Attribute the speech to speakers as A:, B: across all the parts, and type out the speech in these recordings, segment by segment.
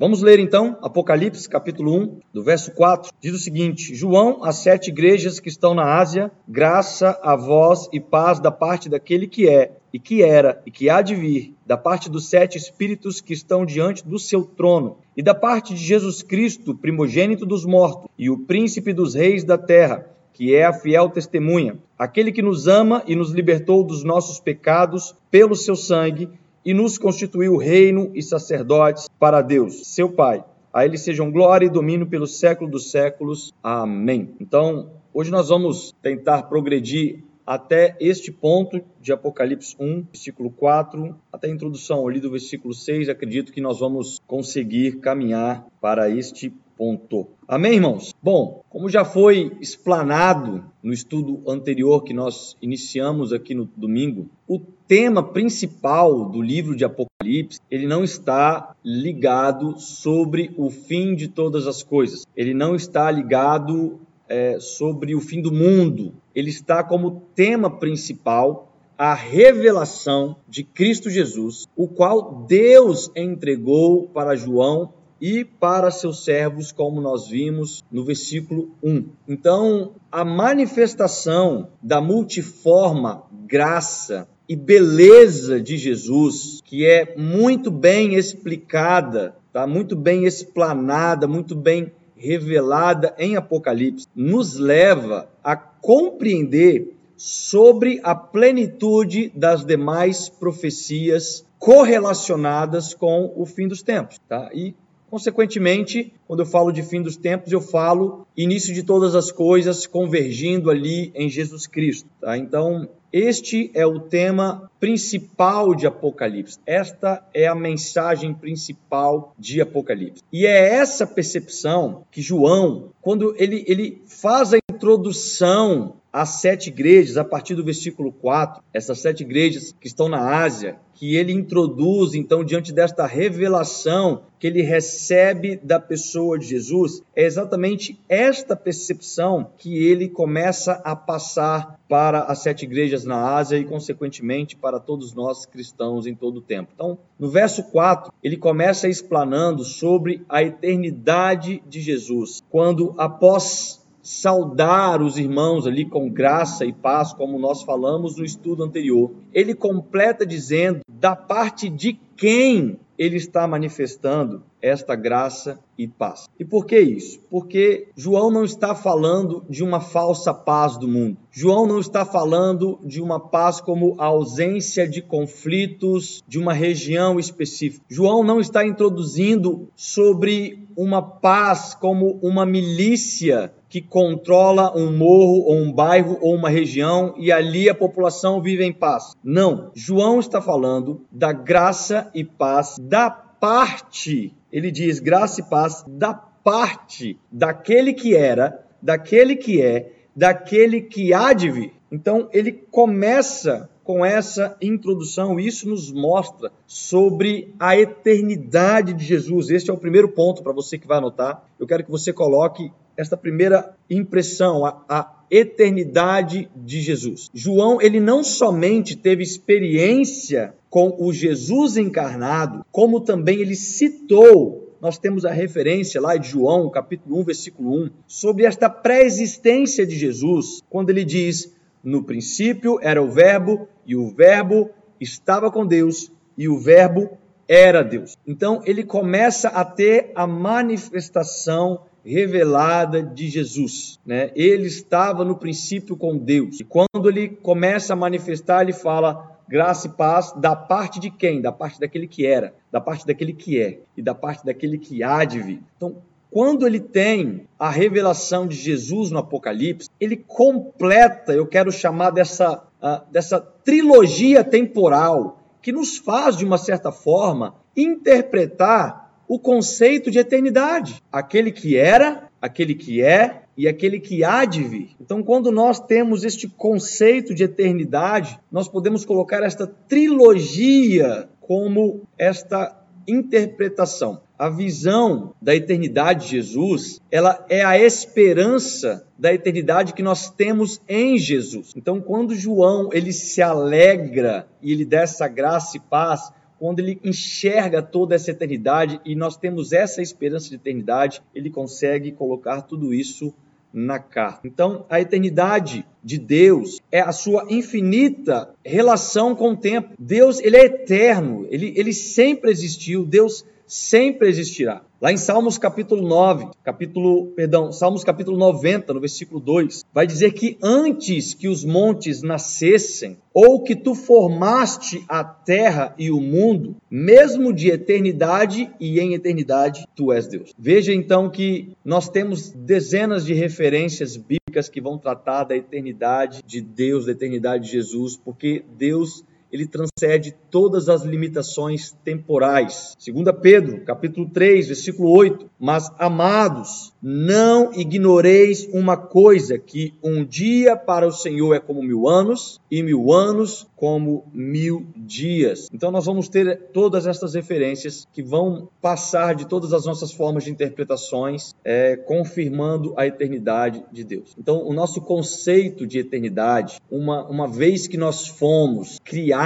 A: Vamos ler então Apocalipse, capítulo 1, do verso 4. Diz o seguinte: João, as sete igrejas que estão na Ásia, graça a vós e paz da parte daquele que é, e que era, e que há de vir, da parte dos sete espíritos que estão diante do seu trono, e da parte de Jesus Cristo, primogênito dos mortos, e o príncipe dos reis da terra, que é a fiel testemunha, aquele que nos ama e nos libertou dos nossos pecados pelo seu sangue e nos constituiu reino e sacerdotes para Deus, seu Pai. A ele sejam glória e domínio pelo século dos séculos. Amém. Então, hoje nós vamos tentar progredir até este ponto de Apocalipse 1, versículo 4, até a introdução ali do versículo 6. Acredito que nós vamos conseguir caminhar para este ponto. Amém, irmãos? Bom, como já foi explanado no estudo anterior que nós iniciamos aqui no domingo, o tema principal do livro de Apocalipse, ele não está ligado sobre o fim de todas as coisas. Ele não está ligado é, sobre o fim do mundo. Ele está como tema principal a revelação de Cristo Jesus, o qual Deus entregou para João e para seus servos, como nós vimos no versículo 1. Então, a manifestação da multiforma graça e beleza de Jesus, que é muito bem explicada, tá? muito bem explanada, muito bem revelada em Apocalipse, nos leva a compreender sobre a plenitude das demais profecias correlacionadas com o fim dos tempos, tá? E Consequentemente, quando eu falo de fim dos tempos, eu falo início de todas as coisas convergindo ali em Jesus Cristo. Tá? Então, este é o tema principal de Apocalipse. Esta é a mensagem principal de Apocalipse. E é essa percepção que João, quando ele, ele faz a introdução às sete igrejas, a partir do versículo 4, essas sete igrejas que estão na Ásia, que ele introduz, então, diante desta revelação que ele recebe da pessoa de Jesus, é exatamente esta percepção que ele começa a passar para as sete igrejas na Ásia e, consequentemente, para todos nós cristãos em todo o tempo. Então, no verso 4, ele começa explanando sobre a eternidade de Jesus, quando após saudar os irmãos ali com graça e paz, como nós falamos no estudo anterior. Ele completa dizendo da parte de quem ele está manifestando esta graça e paz. E por que isso? Porque João não está falando de uma falsa paz do mundo. João não está falando de uma paz como a ausência de conflitos de uma região específica. João não está introduzindo sobre uma paz como uma milícia que controla um morro ou um bairro ou uma região e ali a população vive em paz. Não. João está falando da graça e paz da parte, ele diz graça e paz da parte daquele que era, daquele que é, daquele que há de vir. Então ele começa com essa introdução, isso nos mostra sobre a eternidade de Jesus. Este é o primeiro ponto para você que vai anotar. Eu quero que você coloque esta primeira impressão, a, a eternidade de Jesus. João, ele não somente teve experiência com o Jesus encarnado, como também ele citou nós temos a referência lá de João, capítulo 1, versículo 1, sobre esta pré-existência de Jesus, quando ele diz: No princípio era o Verbo, e o Verbo estava com Deus, e o Verbo era Deus. Então ele começa a ter a manifestação revelada de Jesus. Né? Ele estava no princípio com Deus. E quando ele começa a manifestar, ele fala graça e paz da parte de quem? Da parte daquele que era, da parte daquele que é e da parte daquele que há de vir. Então, quando ele tem a revelação de Jesus no Apocalipse, ele completa, eu quero chamar dessa, uh, dessa trilogia temporal, que nos faz, de uma certa forma, interpretar o conceito de eternidade. Aquele que era, aquele que é e aquele que há de vir. Então, quando nós temos este conceito de eternidade, nós podemos colocar esta trilogia como esta interpretação. A visão da eternidade de Jesus, ela é a esperança da eternidade que nós temos em Jesus. Então, quando João ele se alegra e ele dá essa graça e paz quando ele enxerga toda essa eternidade e nós temos essa esperança de eternidade, ele consegue colocar tudo isso na carta. Então, a eternidade de Deus é a sua infinita relação com o tempo. Deus, ele é eterno, ele, ele sempre existiu, Deus sempre existirá. Lá em Salmos capítulo 9, capítulo, perdão, Salmos capítulo 90, no versículo 2, vai dizer que antes que os montes nascessem, ou que tu formaste a terra e o mundo, mesmo de eternidade e em eternidade, tu és Deus. Veja então que nós temos dezenas de referências bíblicas que vão tratar da eternidade de Deus, da eternidade de Jesus, porque Deus ele transcende todas as limitações temporais. 2 Pedro, capítulo 3, versículo 8. Mas, amados, não ignoreis uma coisa, que um dia para o Senhor é como mil anos, e mil anos como mil dias. Então, nós vamos ter todas estas referências que vão passar de todas as nossas formas de interpretações, é, confirmando a eternidade de Deus. Então, o nosso conceito de eternidade, uma, uma vez que nós fomos criados,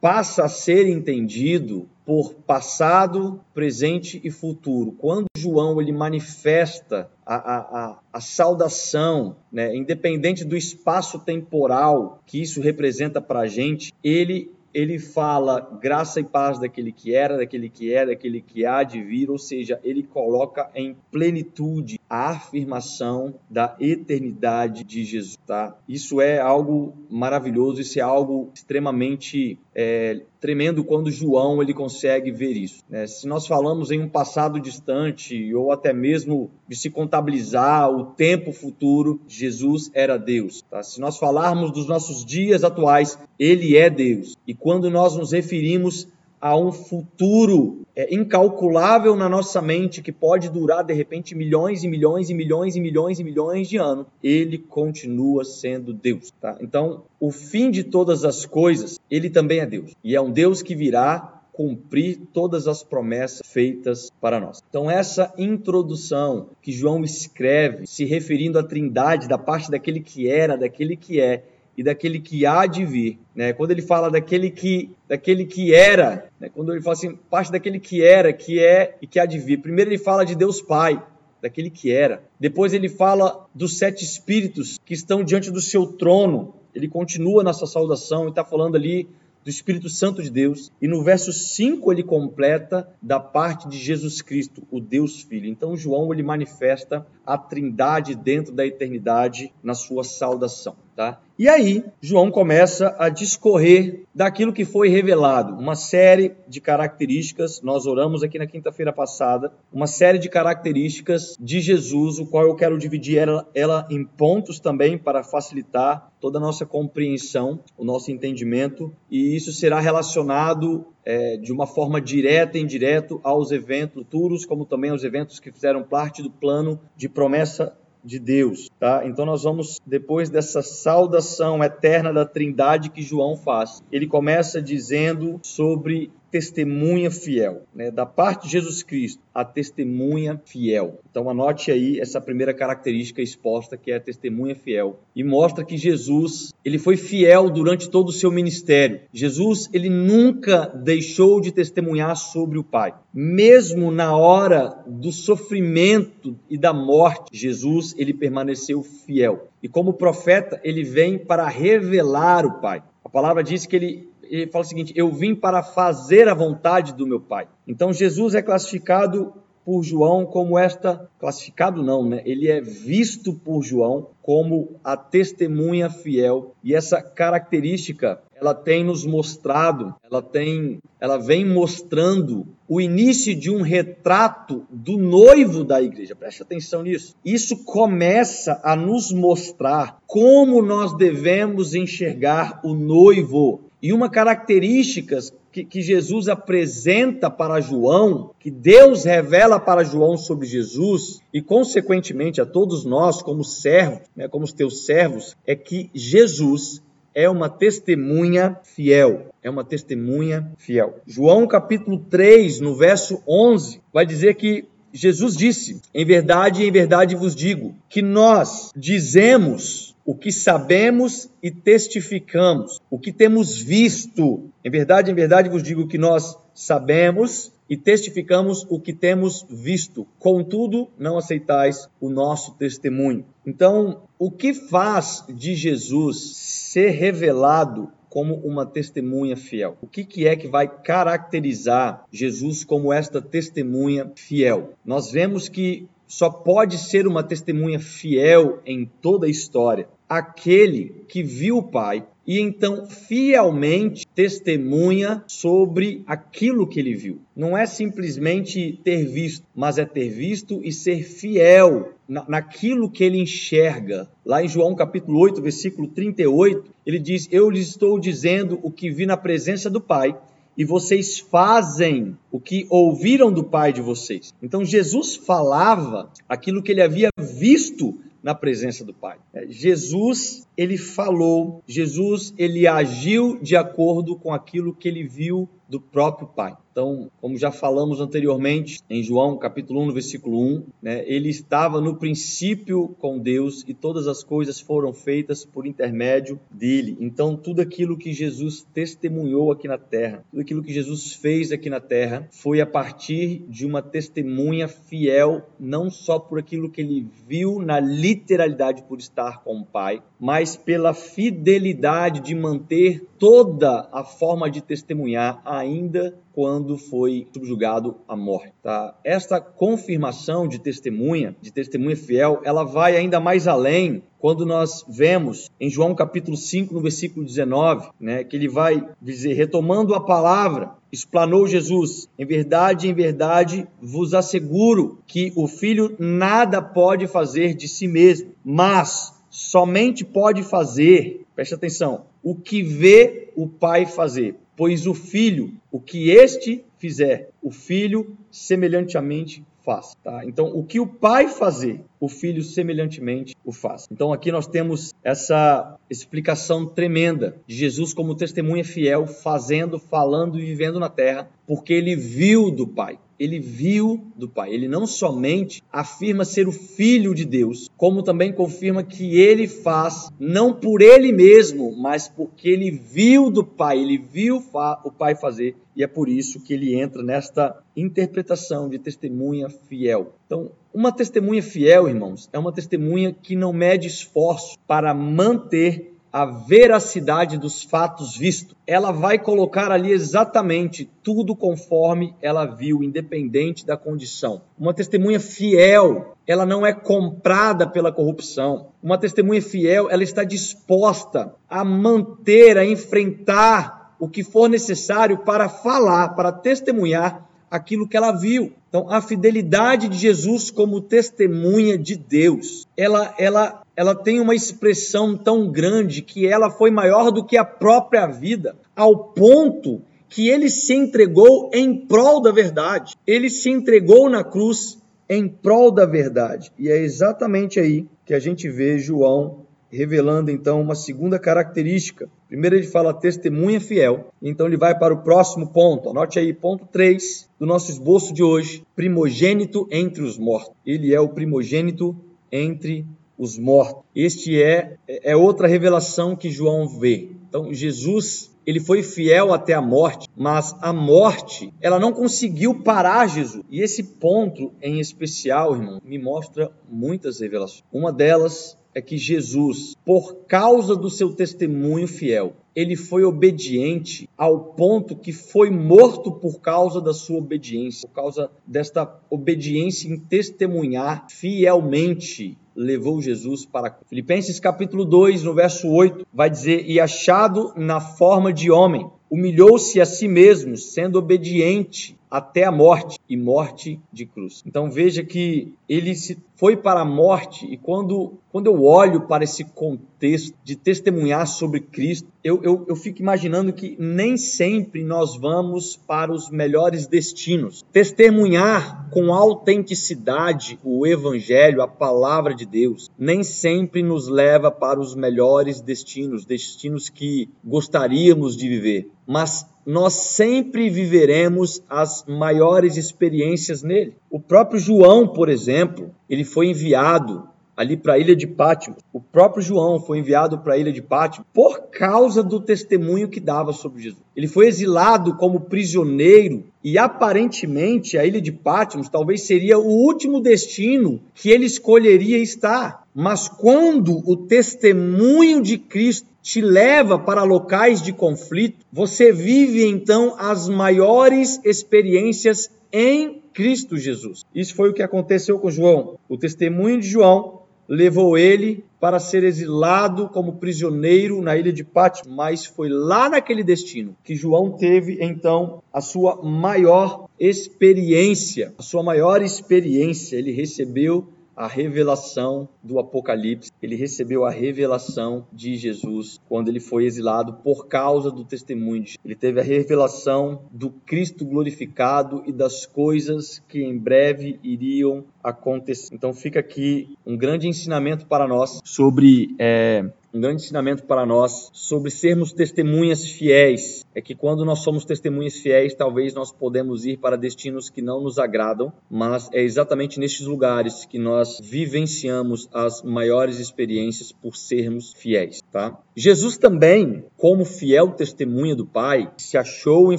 A: passa a ser entendido por passado, presente e futuro. Quando João ele manifesta a, a, a, a saudação, né, independente do espaço temporal que isso representa para a gente, ele ele fala graça e paz daquele que era, daquele que é, daquele que há de vir, ou seja, ele coloca em plenitude a afirmação da eternidade de Jesus. Tá? Isso é algo maravilhoso, isso é algo extremamente é, tremendo quando João ele consegue ver isso. Né? Se nós falamos em um passado distante ou até mesmo de se contabilizar o tempo futuro, Jesus era Deus. Tá? Se nós falarmos dos nossos dias atuais, Ele é Deus. E quando nós nos referimos a um futuro é, incalculável na nossa mente que pode durar de repente milhões e milhões e milhões e milhões e milhões de anos, ele continua sendo Deus, tá? Então, o fim de todas as coisas, ele também é Deus. E é um Deus que virá cumprir todas as promessas feitas para nós. Então, essa introdução que João escreve, se referindo à Trindade, da parte daquele que era, daquele que é e daquele que há de vir. Né? Quando ele fala daquele que, daquele que era, né? quando ele fala assim, parte daquele que era, que é e que há de vir. Primeiro ele fala de Deus Pai, daquele que era. Depois ele fala dos sete espíritos que estão diante do seu trono. Ele continua nessa saudação e está falando ali do Espírito Santo de Deus. E no verso 5 ele completa da parte de Jesus Cristo, o Deus Filho. Então João ele manifesta a Trindade dentro da eternidade na sua saudação, tá? E aí, João começa a discorrer daquilo que foi revelado, uma série de características, nós oramos aqui na quinta-feira passada, uma série de características de Jesus, o qual eu quero dividir ela, ela em pontos também para facilitar toda a nossa compreensão, o nosso entendimento, e isso será relacionado é, de uma forma direta e indireta aos eventos futuros, como também aos eventos que fizeram parte do plano de promessa de Deus, tá? Então nós vamos depois dessa saudação eterna da Trindade que João faz. Ele começa dizendo sobre testemunha fiel, né? Da parte de Jesus Cristo, a testemunha fiel. Então anote aí essa primeira característica exposta que é a testemunha fiel e mostra que Jesus, ele foi fiel durante todo o seu ministério. Jesus, ele nunca deixou de testemunhar sobre o Pai. Mesmo na hora do sofrimento e da morte, Jesus, ele permaneceu fiel. E como profeta, ele vem para revelar o Pai. A palavra diz que ele ele fala o seguinte: Eu vim para fazer a vontade do meu Pai. Então Jesus é classificado por João como esta, classificado não, né? Ele é visto por João como a testemunha fiel. E essa característica, ela tem nos mostrado, ela tem, ela vem mostrando o início de um retrato do noivo da igreja. Preste atenção nisso. Isso começa a nos mostrar como nós devemos enxergar o noivo. E uma característica que, que, Jesus apresenta para João, que Deus revela para João sobre Jesus, e consequentemente a todos nós, como servos, né, como os teus servos, é que Jesus é uma testemunha fiel. É uma testemunha fiel. João capítulo 3, no verso 11, vai dizer que Jesus disse: Em verdade, em verdade vos digo, que nós dizemos o que sabemos e testificamos, o que temos visto. Em verdade, em verdade vos digo que nós sabemos e testificamos o que temos visto, contudo, não aceitais o nosso testemunho. Então, o que faz de Jesus ser revelado como uma testemunha fiel? O que, que é que vai caracterizar Jesus como esta testemunha fiel? Nós vemos que só pode ser uma testemunha fiel em toda a história aquele que viu o Pai e então fielmente testemunha sobre aquilo que ele viu. Não é simplesmente ter visto, mas é ter visto e ser fiel na, naquilo que ele enxerga. Lá em João capítulo 8, versículo 38, ele diz: Eu lhes estou dizendo o que vi na presença do Pai. E vocês fazem o que ouviram do Pai de vocês. Então Jesus falava aquilo que ele havia visto na presença do Pai. É, Jesus, ele falou, Jesus, ele agiu de acordo com aquilo que ele viu do próprio Pai. Então, como já falamos anteriormente, em João capítulo 1, versículo 1, né, ele estava no princípio com Deus e todas as coisas foram feitas por intermédio dele. Então, tudo aquilo que Jesus testemunhou aqui na terra, tudo aquilo que Jesus fez aqui na terra, foi a partir de uma testemunha fiel, não só por aquilo que ele viu na literalidade por estar com o Pai, mas pela fidelidade de manter toda a forma de testemunhar ainda quando foi subjugado à morte. Tá? Esta confirmação de testemunha, de testemunha fiel, ela vai ainda mais além quando nós vemos em João capítulo 5, no versículo 19, né, que ele vai dizer, retomando a palavra, explanou Jesus: Em verdade, em verdade, vos asseguro que o filho nada pode fazer de si mesmo, mas somente pode fazer, preste atenção, o que vê o Pai fazer. Pois o filho, o que este fizer, o filho semelhantemente faz. Tá? Então, o que o pai fazer, o filho semelhantemente o faz. Então, aqui nós temos essa explicação tremenda de Jesus como testemunha fiel, fazendo, falando e vivendo na terra, porque ele viu do pai ele viu do Pai. Ele não somente afirma ser o Filho de Deus, como também confirma que ele faz, não por ele mesmo, mas porque ele viu do Pai, ele viu o Pai fazer, e é por isso que ele entra nesta interpretação de testemunha fiel. Então, uma testemunha fiel, irmãos, é uma testemunha que não mede esforço para manter a veracidade dos fatos vistos. Ela vai colocar ali exatamente tudo conforme ela viu, independente da condição. Uma testemunha fiel, ela não é comprada pela corrupção. Uma testemunha fiel, ela está disposta a manter, a enfrentar o que for necessário para falar, para testemunhar aquilo que ela viu. Então, a fidelidade de Jesus como testemunha de Deus, ela, ela ela tem uma expressão tão grande que ela foi maior do que a própria vida, ao ponto que ele se entregou em prol da verdade. Ele se entregou na cruz em prol da verdade. E é exatamente aí que a gente vê João revelando então uma segunda característica. Primeiro ele fala testemunha fiel, então ele vai para o próximo ponto. Anote aí, ponto 3 do nosso esboço de hoje: primogênito entre os mortos. Ele é o primogênito entre os mortos. Este é, é outra revelação que João vê. Então, Jesus, ele foi fiel até a morte, mas a morte, ela não conseguiu parar Jesus. E esse ponto em especial, irmão, me mostra muitas revelações. Uma delas é que Jesus, por causa do seu testemunho fiel, ele foi obediente ao ponto que foi morto por causa da sua obediência, por causa desta obediência em testemunhar fielmente levou Jesus para Filipenses capítulo 2, no verso 8, vai dizer: "E achado na forma de homem, humilhou-se a si mesmo, sendo obediente até a morte e morte de cruz". Então veja que ele se foi para a morte e quando quando eu olho para esse contexto de testemunhar sobre Cristo, eu, eu, eu fico imaginando que nem sempre nós vamos para os melhores destinos. Testemunhar com autenticidade o Evangelho, a palavra de Deus, nem sempre nos leva para os melhores destinos, destinos que gostaríamos de viver. Mas nós sempre viveremos as maiores experiências nele. O próprio João, por exemplo, ele foi enviado ali para a ilha de Pátimo. O próprio João foi enviado para a ilha de Pátimo por causa do testemunho que dava sobre Jesus. Ele foi exilado como prisioneiro e aparentemente a ilha de Pátimo talvez seria o último destino que ele escolheria estar. Mas quando o testemunho de Cristo te leva para locais de conflito, você vive então as maiores experiências em Cristo Jesus. Isso foi o que aconteceu com João. O testemunho de João levou ele para ser exilado como prisioneiro na ilha de Patmos, mas foi lá naquele destino que João teve então a sua maior experiência, a sua maior experiência, ele recebeu a revelação do Apocalipse, ele recebeu a revelação de Jesus quando ele foi exilado por causa do testemunho. Ele teve a revelação do Cristo glorificado e das coisas que em breve iriam acontecer. Então fica aqui um grande ensinamento para nós sobre é, um grande ensinamento para nós sobre sermos testemunhas fiéis. É que quando nós somos testemunhas fiéis, talvez nós podemos ir para destinos que não nos agradam, mas é exatamente nestes lugares que nós vivenciamos as maiores experiências por sermos fiéis, tá? Jesus também, como fiel testemunha do Pai, se achou em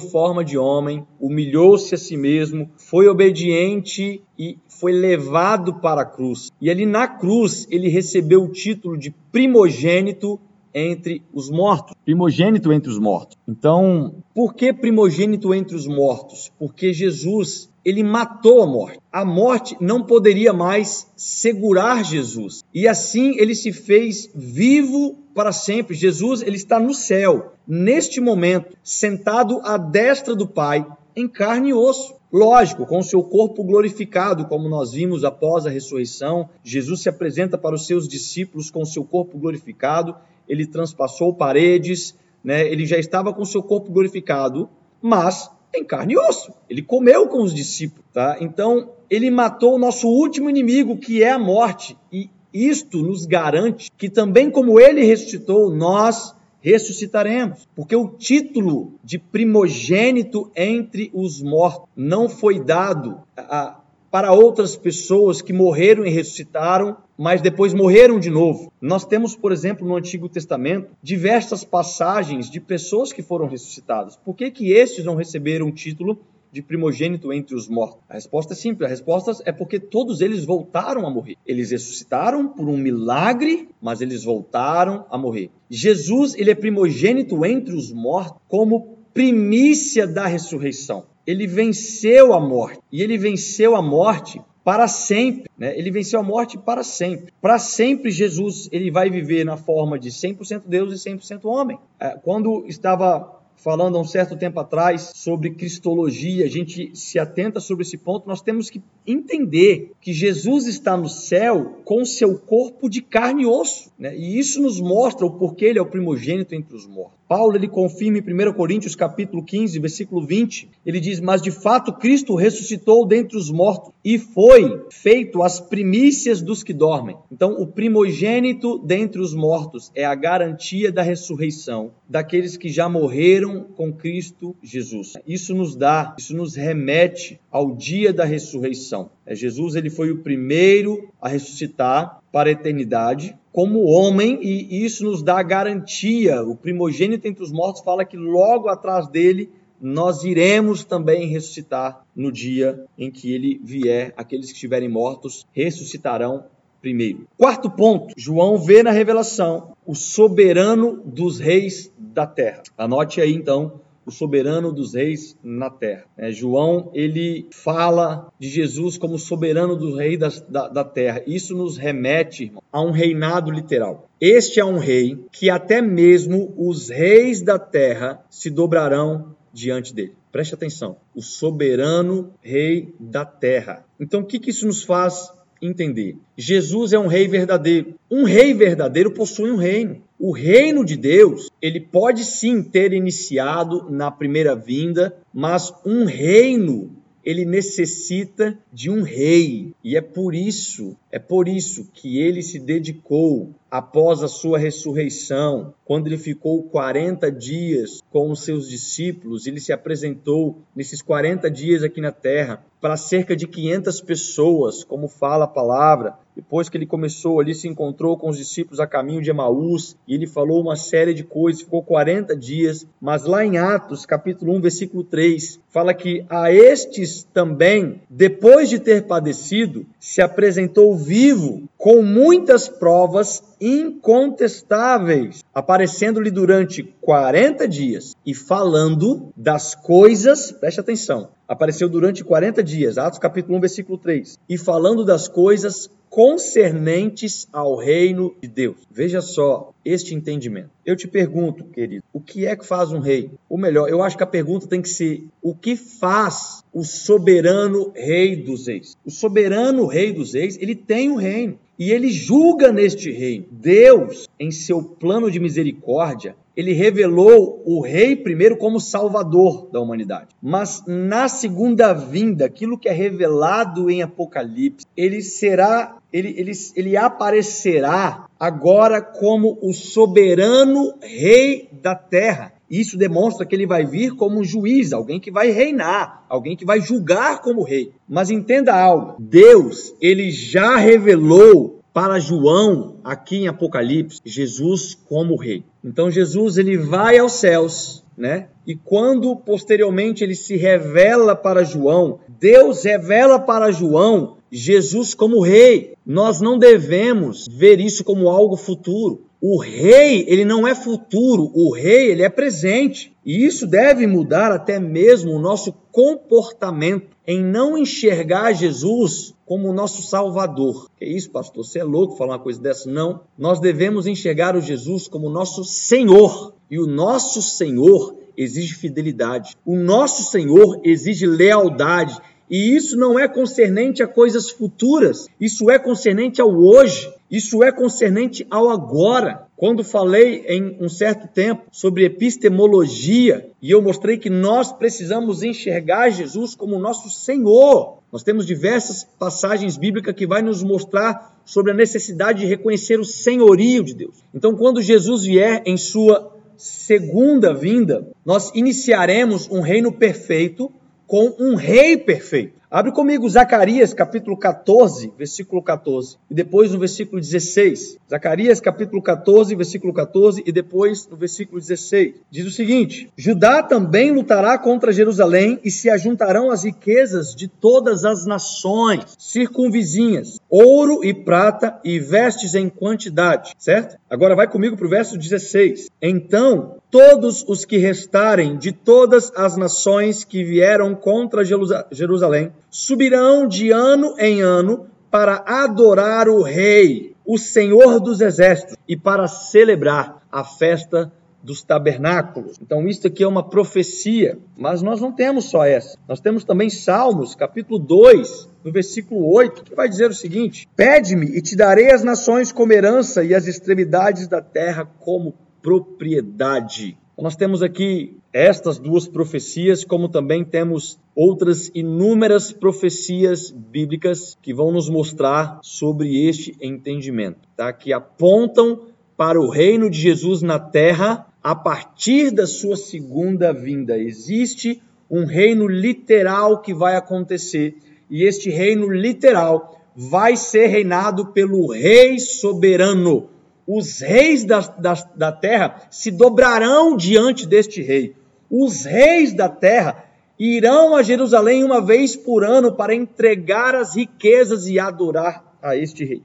A: forma de homem, humilhou-se a si mesmo, foi obediente e foi levado para a cruz. E ali na cruz ele recebeu o título de primogênito entre os mortos. Primogênito entre os mortos. Então, por que primogênito entre os mortos? Porque Jesus, ele matou a morte. A morte não poderia mais segurar Jesus. E assim ele se fez vivo para sempre. Jesus, ele está no céu, neste momento, sentado à destra do Pai, em carne e osso. Lógico, com seu corpo glorificado, como nós vimos após a ressurreição, Jesus se apresenta para os seus discípulos com seu corpo glorificado, ele transpassou paredes, né? ele já estava com seu corpo glorificado, mas em carne e osso. Ele comeu com os discípulos, tá? Então, ele matou o nosso último inimigo, que é a morte, e isto nos garante que também como ele ressuscitou, nós ressuscitaremos. Porque o título de primogênito entre os mortos não foi dado a, para outras pessoas que morreram e ressuscitaram, mas depois morreram de novo. Nós temos, por exemplo, no Antigo Testamento, diversas passagens de pessoas que foram ressuscitadas. Por que, que estes não receberam o título de primogênito entre os mortos? A resposta é simples, a resposta é porque todos eles voltaram a morrer. Eles ressuscitaram por um milagre, mas eles voltaram a morrer. Jesus, ele é primogênito entre os mortos como primícia da ressurreição. Ele venceu a morte, e ele venceu a morte para sempre, né? Ele venceu a morte para sempre. Para sempre Jesus, ele vai viver na forma de 100% Deus e 100% homem. É, quando estava falando há um certo tempo atrás sobre cristologia, a gente se atenta sobre esse ponto, nós temos que entender que Jesus está no céu com seu corpo de carne e osso, né? E isso nos mostra o porquê ele é o primogênito entre os mortos. Paulo ele confirma em 1 Coríntios capítulo 15, versículo 20, ele diz: "Mas de fato Cristo ressuscitou dentre os mortos e foi feito as primícias dos que dormem". Então, o primogênito dentre os mortos é a garantia da ressurreição daqueles que já morreram com Cristo Jesus. Isso nos dá, isso nos remete ao dia da ressurreição. É, Jesus ele foi o primeiro a ressuscitar para a eternidade como homem e isso nos dá garantia. O primogênito entre os mortos fala que logo atrás dele nós iremos também ressuscitar no dia em que ele vier. Aqueles que estiverem mortos ressuscitarão primeiro. Quarto ponto, João vê na revelação o soberano dos reis da terra. Anote aí então o soberano dos reis na terra. É, João ele fala de Jesus como soberano dos reis da, da, terra. Isso nos remete a um reinado literal. Este é um rei que até mesmo os reis da terra se dobrarão diante dele. Preste atenção, o soberano rei da terra. Então, o que, que isso nos faz entender. Jesus é um rei verdadeiro. Um rei verdadeiro possui um reino. O reino de Deus, ele pode sim ter iniciado na primeira vinda, mas um reino ele necessita de um rei. E é por isso, é por isso que ele se dedicou após a sua ressurreição, quando ele ficou 40 dias com os seus discípulos, ele se apresentou nesses 40 dias aqui na terra para cerca de 500 pessoas, como fala a palavra, depois que ele começou ali, se encontrou com os discípulos a caminho de Emaús, e ele falou uma série de coisas, ficou 40 dias, mas lá em Atos, capítulo 1, versículo 3, fala que a estes também, depois de ter padecido, se apresentou vivo, com muitas provas incontestáveis, aparecendo-lhe durante 40 dias e falando das coisas, preste atenção, apareceu durante 40 dias, Atos capítulo 1, versículo 3, e falando das coisas concernentes ao reino de Deus. Veja só este entendimento. Eu te pergunto, querido, o que é que faz um rei? Ou melhor, eu acho que a pergunta tem que ser: o que faz o soberano rei dos reis? O soberano rei dos reis, ele tem um reino e ele julga neste reino. Deus, em seu plano de misericórdia, ele revelou o rei primeiro como salvador da humanidade. Mas na segunda vinda, aquilo que é revelado em Apocalipse, ele será, ele, ele, ele aparecerá agora como o soberano rei da terra. Isso demonstra que ele vai vir como um juiz, alguém que vai reinar, alguém que vai julgar como rei. Mas entenda algo: Deus, ele já revelou para João, aqui em Apocalipse, Jesus como rei. Então Jesus ele vai aos céus, né? E quando posteriormente ele se revela para João, Deus revela para João Jesus como rei. Nós não devemos ver isso como algo futuro. O rei, ele não é futuro, o rei, ele é presente. E isso deve mudar até mesmo o nosso comportamento em não enxergar Jesus como o nosso Salvador. Que isso, pastor? Você é louco falar uma coisa dessa? Não. Nós devemos enxergar o Jesus como nosso Senhor. E o nosso Senhor exige fidelidade. O nosso Senhor exige lealdade. E isso não é concernente a coisas futuras, isso é concernente ao hoje, isso é concernente ao agora. Quando falei em um certo tempo sobre epistemologia e eu mostrei que nós precisamos enxergar Jesus como nosso Senhor, nós temos diversas passagens bíblicas que vai nos mostrar sobre a necessidade de reconhecer o senhorio de Deus. Então, quando Jesus vier em sua segunda vinda, nós iniciaremos um reino perfeito com um rei perfeito. Abre comigo Zacarias capítulo 14, versículo 14, e depois no versículo 16. Zacarias capítulo 14, versículo 14, e depois no versículo 16. Diz o seguinte: Judá também lutará contra Jerusalém e se ajuntarão as riquezas de todas as nações circunvizinhas, ouro e prata e vestes em quantidade, certo? Agora vai comigo para o verso 16. Então todos os que restarem de todas as nações que vieram contra Jerusalém subirão de ano em ano para adorar o Rei, o Senhor dos Exércitos, e para celebrar a festa dos tabernáculos. Então, isso aqui é uma profecia, mas nós não temos só essa. Nós temos também Salmos, capítulo 2, no versículo 8, que vai dizer o seguinte: Pede-me e te darei as nações como herança e as extremidades da terra como propriedade. Nós temos aqui estas duas profecias, como também temos outras inúmeras profecias bíblicas que vão nos mostrar sobre este entendimento, tá? Que apontam para o reino de Jesus na terra a partir da sua segunda vinda. Existe um reino literal que vai acontecer, e este reino literal vai ser reinado pelo rei soberano, os reis da, da, da terra se dobrarão diante deste rei. Os reis da terra irão a Jerusalém uma vez por ano para entregar as riquezas e adorar a este rei.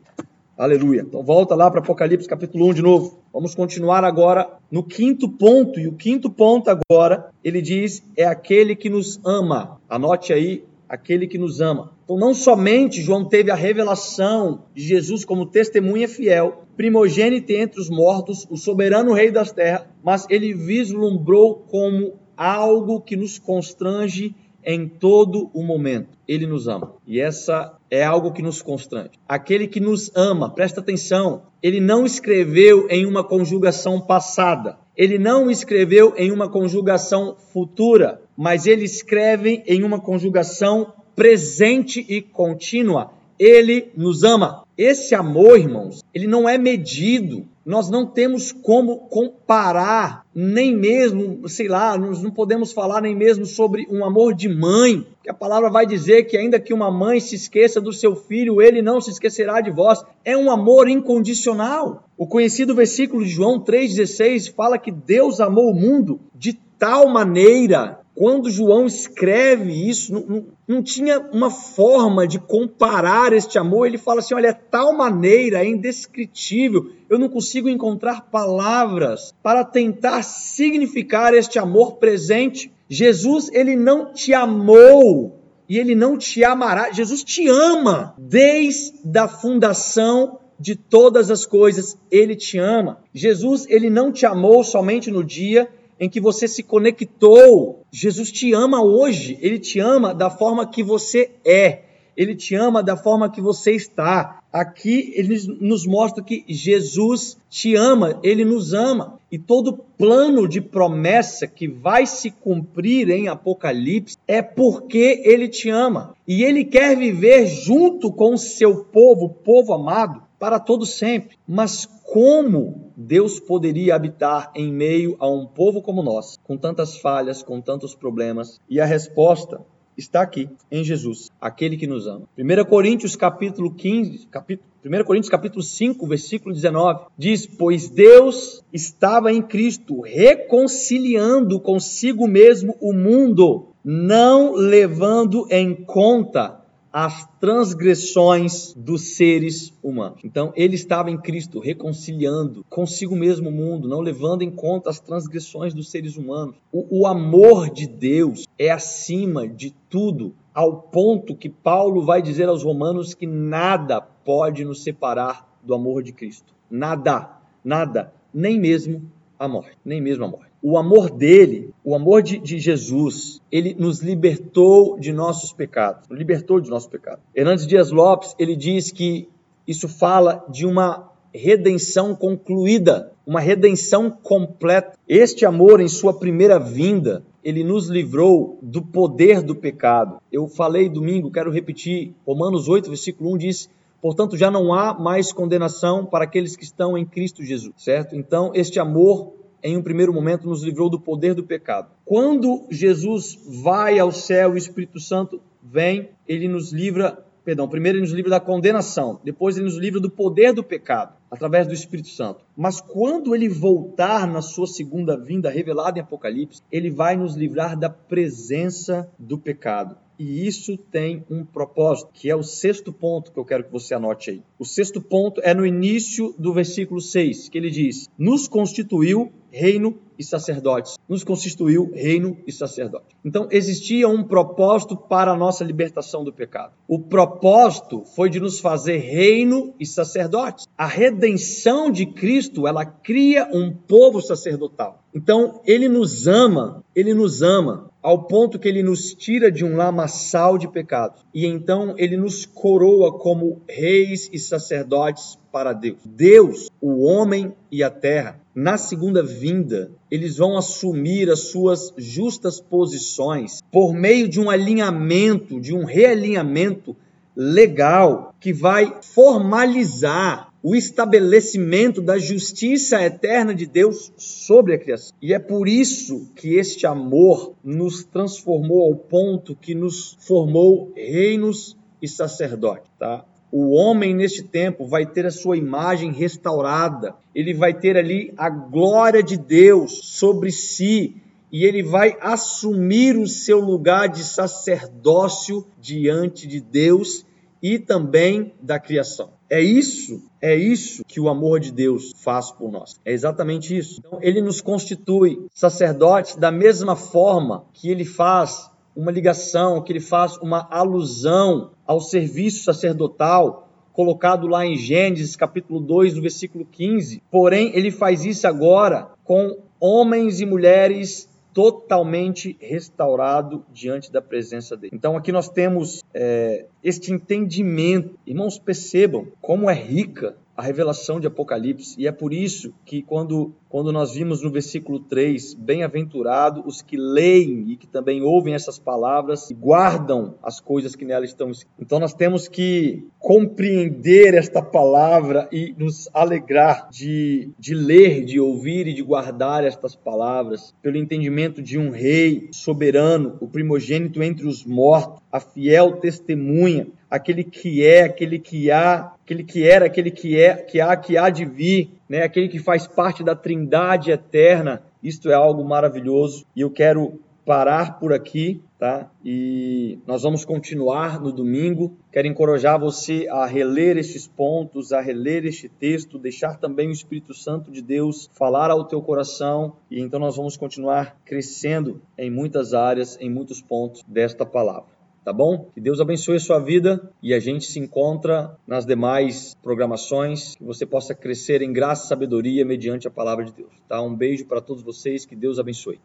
A: Aleluia. Então volta lá para Apocalipse capítulo 1 de novo. Vamos continuar agora no quinto ponto. E o quinto ponto agora, ele diz, é aquele que nos ama. Anote aí, aquele que nos ama. Então não somente João teve a revelação de Jesus como testemunha fiel, primogênito entre os mortos, o soberano rei das terras, mas ele vislumbrou como algo que nos constrange em todo o momento. Ele nos ama. E essa é algo que nos constrange. Aquele que nos ama, presta atenção, ele não escreveu em uma conjugação passada. Ele não escreveu em uma conjugação futura, mas ele escreve em uma conjugação presente e contínua ele nos ama. Esse amor, irmãos, ele não é medido. Nós não temos como comparar, nem mesmo, sei lá, nós não podemos falar nem mesmo sobre um amor de mãe, que a palavra vai dizer que ainda que uma mãe se esqueça do seu filho, ele não se esquecerá de vós. É um amor incondicional. O conhecido versículo de João 3,16 fala que Deus amou o mundo de tal maneira quando João escreve isso, não, tinha uma forma de comparar este amor. Ele fala assim: olha, é tal maneira, é indescritível, eu não consigo encontrar palavras para tentar significar este amor presente. Jesus, ele não te amou e ele não te amará. Jesus te ama desde a fundação de todas as coisas, ele te ama. Jesus, ele não te amou somente no dia em que você se conectou. Jesus te ama hoje, ele te ama da forma que você é, ele te ama da forma que você está. Aqui ele nos mostra que Jesus te ama, ele nos ama. E todo plano de promessa que vai se cumprir em Apocalipse é porque ele te ama. E ele quer viver junto com o seu povo, povo amado, para todo sempre. Mas como Deus poderia habitar em meio a um povo como nós, com tantas falhas, com tantos problemas? E a resposta está aqui em Jesus, aquele que nos ama. 1 Coríntios capítulo 15, capítulo 1 Coríntios capítulo 5, versículo 19, diz: "Pois Deus estava em Cristo reconciliando consigo mesmo o mundo, não levando em conta as transgressões dos seres humanos. Então, ele estava em Cristo, reconciliando consigo mesmo o mundo, não levando em conta as transgressões dos seres humanos. O, o amor de Deus é acima de tudo, ao ponto que Paulo vai dizer aos romanos que nada pode nos separar do amor de Cristo. Nada, nada, nem mesmo a morte, nem mesmo a morte o amor dele, o amor de, de, Jesus, ele nos libertou de nossos pecados, libertou de nossos pecados. Hernandes Dias Lopes, ele diz que isso fala de uma redenção concluída, uma redenção completa. Este amor, em sua primeira vinda, ele nos livrou do poder do pecado. Eu falei domingo, quero repetir, Romanos 8, versículo 1 diz: Portanto, já não há mais condenação para aqueles que estão em Cristo Jesus, certo? Então, este amor em um primeiro momento, nos livrou do poder do pecado. Quando Jesus vai ao céu o Espírito Santo vem, ele nos livra, perdão, primeiro ele nos livra da condenação, depois ele nos livra do poder do pecado, através do Espírito Santo. Mas quando ele voltar na sua segunda vinda, revelada em Apocalipse, ele vai nos livrar da presença do pecado. E isso tem um propósito, que é o sexto ponto que eu quero que você anote aí. O sexto ponto é no início do versículo 6, que ele diz: Nos constituiu reino e sacerdotes. Nos constituiu reino e sacerdote. Então existia um propósito para a nossa libertação do pecado. O propósito foi de nos fazer reino e sacerdotes. A redenção de Cristo, ela cria um povo sacerdotal. Então ele nos ama, ele nos ama ao ponto que ele nos tira de um lamaçal de pecados e então ele nos coroa como reis e sacerdotes para Deus. Deus, o homem e a terra, na segunda vinda, eles vão assumir as suas justas posições por meio de um alinhamento, de um realinhamento legal que vai formalizar o estabelecimento da justiça eterna de Deus sobre a criação. E é por isso que este amor nos transformou ao ponto que nos formou reinos e sacerdotes, tá? O homem neste tempo vai ter a sua imagem restaurada, ele vai ter ali a glória de Deus sobre si e ele vai assumir o seu lugar de sacerdócio diante de Deus e também da criação. É isso, é isso que o amor de Deus faz por nós. É exatamente isso. Então, ele nos constitui sacerdotes da mesma forma que ele faz uma ligação, que ele faz uma alusão ao serviço sacerdotal colocado lá em Gênesis capítulo 2, no versículo 15. Porém, ele faz isso agora com homens e mulheres totalmente restaurado diante da presença dele. Então aqui nós temos é, este entendimento. Irmãos, percebam como é rica a revelação de Apocalipse e é por isso que quando quando nós vimos no versículo 3, bem-aventurado os que leem e que também ouvem essas palavras e guardam as coisas que nelas estão escritas. Então nós temos que compreender esta palavra e nos alegrar de, de ler, de ouvir e de guardar estas palavras, pelo entendimento de um rei soberano, o primogênito entre os mortos, a fiel testemunha, aquele que é, aquele que há, aquele que era, aquele que é, que há, que há de vir, né? Aquele que faz parte da Trindade eterna. Isto é algo maravilhoso e eu quero parar por aqui, tá? E nós vamos continuar no domingo. Quero encorajar você a reler estes pontos, a reler este texto, deixar também o Espírito Santo de Deus falar ao teu coração e então nós vamos continuar crescendo em muitas áreas, em muitos pontos desta palavra tá bom? Que Deus abençoe a sua vida e a gente se encontra nas demais programações, que você possa crescer em graça e sabedoria mediante a palavra de Deus, tá? Um beijo para todos vocês, que Deus abençoe.